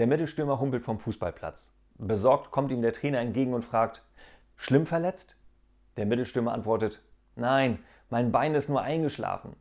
Der Mittelstürmer humpelt vom Fußballplatz. Besorgt kommt ihm der Trainer entgegen und fragt, schlimm verletzt? Der Mittelstürmer antwortet, nein, mein Bein ist nur eingeschlafen.